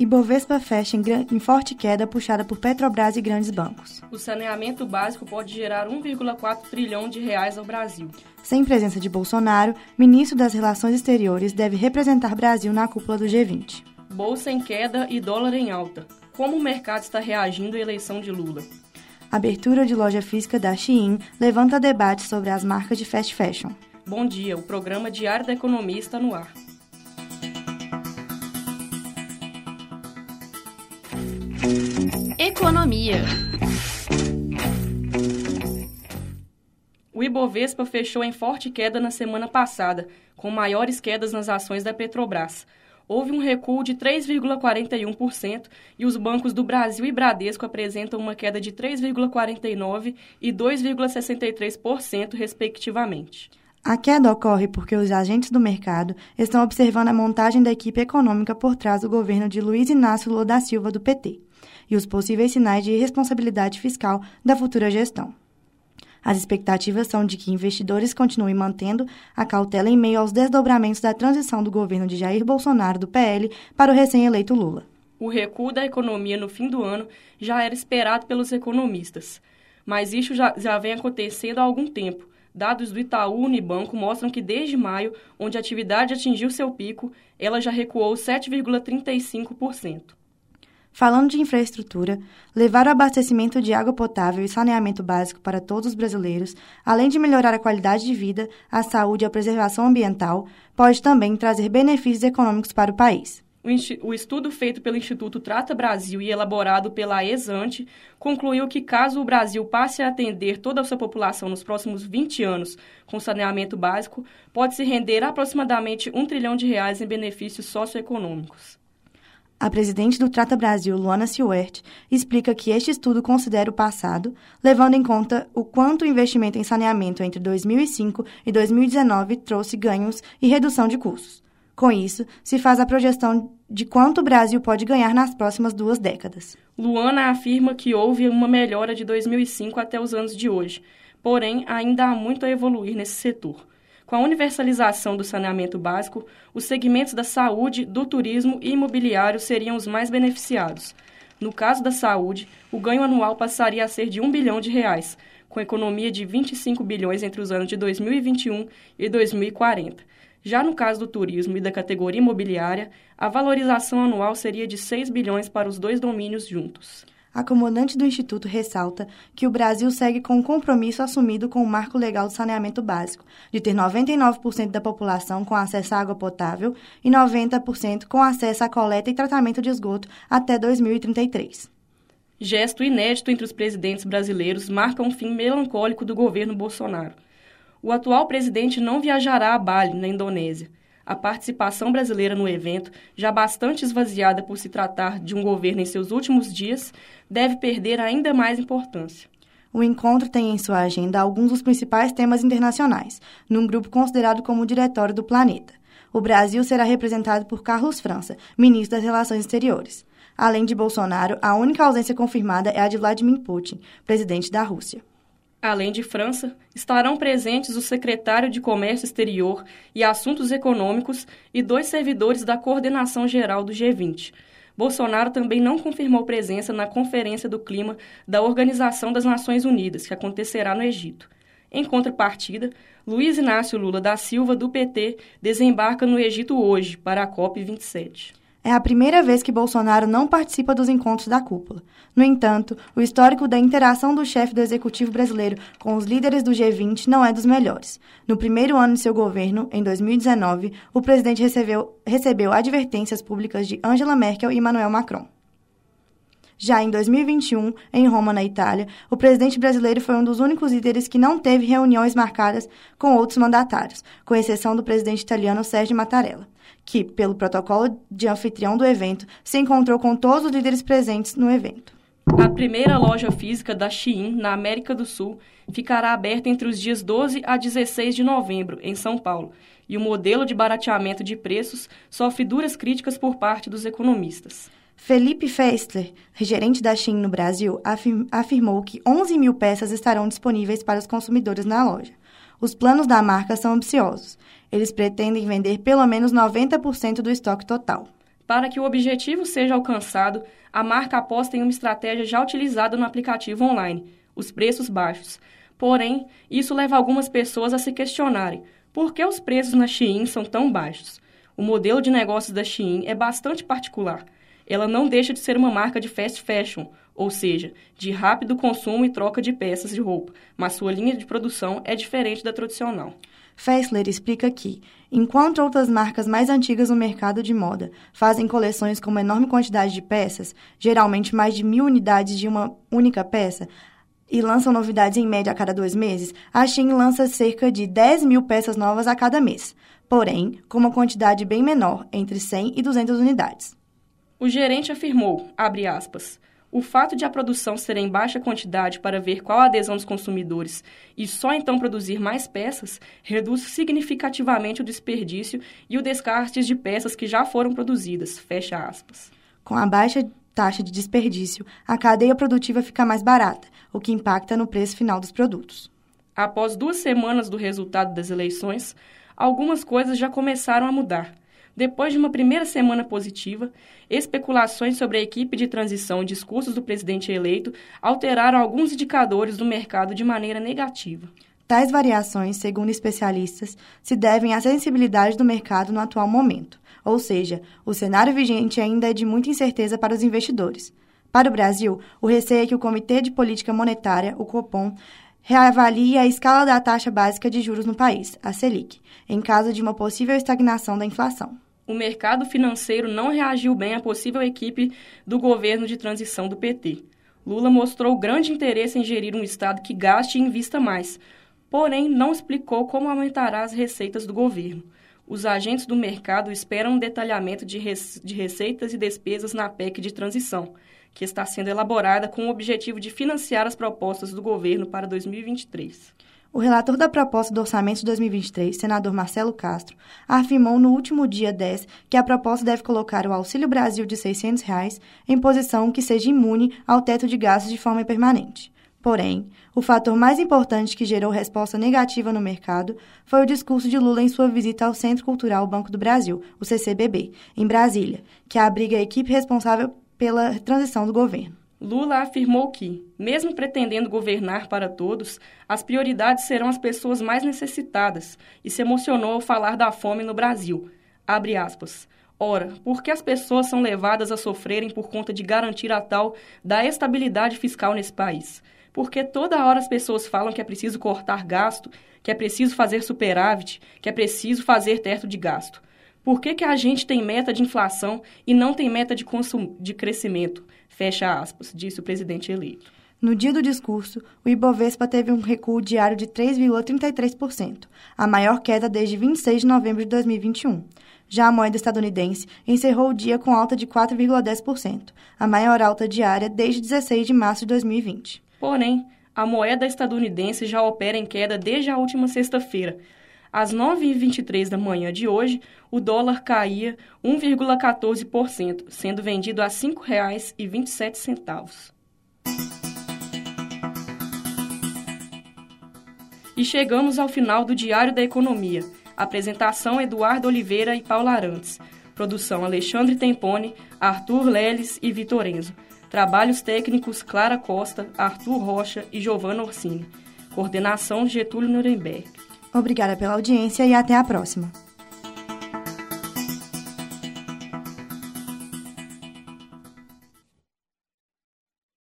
Ibovespa fecha em, em, forte queda puxada por Petrobras e grandes bancos. O saneamento básico pode gerar 1,4 trilhão de reais ao Brasil. Sem presença de Bolsonaro, ministro das Relações Exteriores deve representar Brasil na cúpula do G20. Bolsa em queda e dólar em alta. Como o mercado está reagindo à eleição de Lula? Abertura de loja física da Shein levanta debate sobre as marcas de fast fashion. Bom dia, o programa Diário da Economia está no ar. Economia. O Ibovespa fechou em forte queda na semana passada, com maiores quedas nas ações da Petrobras. Houve um recuo de 3,41% e os bancos do Brasil e Bradesco apresentam uma queda de 3,49% e 2,63%, respectivamente. A queda ocorre porque os agentes do mercado estão observando a montagem da equipe econômica por trás do governo de Luiz Inácio Lula da Silva do PT e os possíveis sinais de irresponsabilidade fiscal da futura gestão. As expectativas são de que investidores continuem mantendo a cautela em meio aos desdobramentos da transição do governo de Jair Bolsonaro do PL para o recém-eleito Lula. O recuo da economia no fim do ano já era esperado pelos economistas, mas isso já, já vem acontecendo há algum tempo. Dados do Itaú Unibanco mostram que desde maio, onde a atividade atingiu seu pico, ela já recuou 7,35%. Falando de infraestrutura, levar o abastecimento de água potável e saneamento básico para todos os brasileiros, além de melhorar a qualidade de vida, a saúde e a preservação ambiental, pode também trazer benefícios econômicos para o país. O estudo feito pelo Instituto Trata Brasil e elaborado pela Exante concluiu que, caso o Brasil passe a atender toda a sua população nos próximos 20 anos com saneamento básico, pode-se render aproximadamente um trilhão de reais em benefícios socioeconômicos. A presidente do Trata Brasil, Luana Silwert, explica que este estudo considera o passado, levando em conta o quanto o investimento em saneamento entre 2005 e 2019 trouxe ganhos e redução de custos. Com isso, se faz a projeção de quanto o Brasil pode ganhar nas próximas duas décadas. Luana afirma que houve uma melhora de 2005 até os anos de hoje, porém ainda há muito a evoluir nesse setor. Com a universalização do saneamento básico, os segmentos da saúde, do turismo e imobiliário seriam os mais beneficiados. No caso da saúde, o ganho anual passaria a ser de 1 bilhão de reais, com economia de 25 bilhões entre os anos de 2021 e 2040. Já no caso do turismo e da categoria imobiliária, a valorização anual seria de 6 bilhões para os dois domínios juntos. A comandante do Instituto ressalta que o Brasil segue com um compromisso assumido com o Marco Legal do Saneamento Básico, de ter 99% da população com acesso à água potável e 90% com acesso à coleta e tratamento de esgoto até 2033. Gesto inédito entre os presidentes brasileiros marca um fim melancólico do governo Bolsonaro. O atual presidente não viajará a Bali, na Indonésia a participação brasileira no evento, já bastante esvaziada por se tratar de um governo em seus últimos dias, deve perder ainda mais importância. O encontro tem em sua agenda alguns dos principais temas internacionais, num grupo considerado como o Diretório do Planeta. O Brasil será representado por Carlos França, ministro das Relações Exteriores. Além de Bolsonaro, a única ausência confirmada é a de Vladimir Putin, presidente da Rússia. Além de França, estarão presentes o secretário de Comércio Exterior e Assuntos Econômicos e dois servidores da Coordenação Geral do G20. Bolsonaro também não confirmou presença na Conferência do Clima da Organização das Nações Unidas, que acontecerá no Egito. Em contrapartida, Luiz Inácio Lula da Silva, do PT, desembarca no Egito hoje para a COP27. É a primeira vez que Bolsonaro não participa dos encontros da cúpula. No entanto, o histórico da interação do chefe do executivo brasileiro com os líderes do G20 não é dos melhores. No primeiro ano de seu governo, em 2019, o presidente recebeu, recebeu advertências públicas de Angela Merkel e Emmanuel Macron. Já em 2021, em Roma, na Itália, o presidente brasileiro foi um dos únicos líderes que não teve reuniões marcadas com outros mandatários, com exceção do presidente italiano Sérgio Mattarella que, pelo protocolo de anfitrião do evento, se encontrou com todos os líderes presentes no evento. A primeira loja física da Shein, na América do Sul, ficará aberta entre os dias 12 a 16 de novembro, em São Paulo, e o modelo de barateamento de preços sofre duras críticas por parte dos economistas. Felipe Festler, gerente da Shein no Brasil, afirmou que 11 mil peças estarão disponíveis para os consumidores na loja. Os planos da marca são ambiciosos. Eles pretendem vender pelo menos 90% do estoque total. Para que o objetivo seja alcançado, a marca aposta em uma estratégia já utilizada no aplicativo online, os preços baixos. Porém, isso leva algumas pessoas a se questionarem por que os preços na Shein são tão baixos. O modelo de negócios da Shein é bastante particular. Ela não deixa de ser uma marca de fast fashion, ou seja, de rápido consumo e troca de peças de roupa, mas sua linha de produção é diferente da tradicional. Fessler explica que, enquanto outras marcas mais antigas no mercado de moda fazem coleções com uma enorme quantidade de peças, geralmente mais de mil unidades de uma única peça, e lançam novidades em média a cada dois meses, a Shein lança cerca de 10 mil peças novas a cada mês, porém com uma quantidade bem menor, entre 100 e 200 unidades. O gerente afirmou, abre aspas, o fato de a produção ser em baixa quantidade para ver qual a adesão dos consumidores e só então produzir mais peças reduz significativamente o desperdício e o descarte de peças que já foram produzidas. Fecha aspas. Com a baixa taxa de desperdício, a cadeia produtiva fica mais barata, o que impacta no preço final dos produtos. Após duas semanas do resultado das eleições, algumas coisas já começaram a mudar. Depois de uma primeira semana positiva, especulações sobre a equipe de transição e discursos do presidente eleito alteraram alguns indicadores do mercado de maneira negativa. Tais variações, segundo especialistas, se devem à sensibilidade do mercado no atual momento, ou seja, o cenário vigente ainda é de muita incerteza para os investidores. Para o Brasil, o receio é que o Comitê de Política Monetária, o Copom, reavalie a escala da taxa básica de juros no país, a Selic, em caso de uma possível estagnação da inflação o mercado financeiro não reagiu bem à possível equipe do governo de transição do PT. Lula mostrou grande interesse em gerir um Estado que gaste e invista mais, porém não explicou como aumentará as receitas do governo. Os agentes do mercado esperam um detalhamento de, de receitas e despesas na PEC de transição, que está sendo elaborada com o objetivo de financiar as propostas do governo para 2023. O relator da proposta do orçamento de 2023, senador Marcelo Castro, afirmou no último dia 10 que a proposta deve colocar o Auxílio Brasil de 600 reais em posição que seja imune ao teto de gastos de forma permanente. Porém, o fator mais importante que gerou resposta negativa no mercado foi o discurso de Lula em sua visita ao Centro Cultural Banco do Brasil, o CCBB, em Brasília, que abriga a equipe responsável pela transição do governo. Lula afirmou que, mesmo pretendendo governar para todos, as prioridades serão as pessoas mais necessitadas e se emocionou ao falar da fome no Brasil. Abre aspas. Ora, por que as pessoas são levadas a sofrerem por conta de garantir a tal da estabilidade fiscal nesse país? Porque toda hora as pessoas falam que é preciso cortar gasto, que é preciso fazer superávit, que é preciso fazer teto de gasto. Por que, que a gente tem meta de inflação e não tem meta de, consum de crescimento? Fecha aspas, disse o presidente eleito. No dia do discurso, o Ibovespa teve um recuo diário de 3,33%, a maior queda desde 26 de novembro de 2021. Já a moeda estadunidense encerrou o dia com alta de 4,10%, a maior alta diária desde 16 de março de 2020. Porém, a moeda estadunidense já opera em queda desde a última sexta-feira, às 9h23 da manhã de hoje, o dólar caía 1,14%, sendo vendido a R$ 5,27. E chegamos ao final do Diário da Economia. Apresentação Eduardo Oliveira e Paula Arantes. Produção Alexandre Tempone, Arthur Leles e Vitor Enzo. Trabalhos técnicos Clara Costa, Arthur Rocha e Giovanna Orsini. Coordenação Getúlio Nuremberg. Obrigada pela audiência e até a próxima.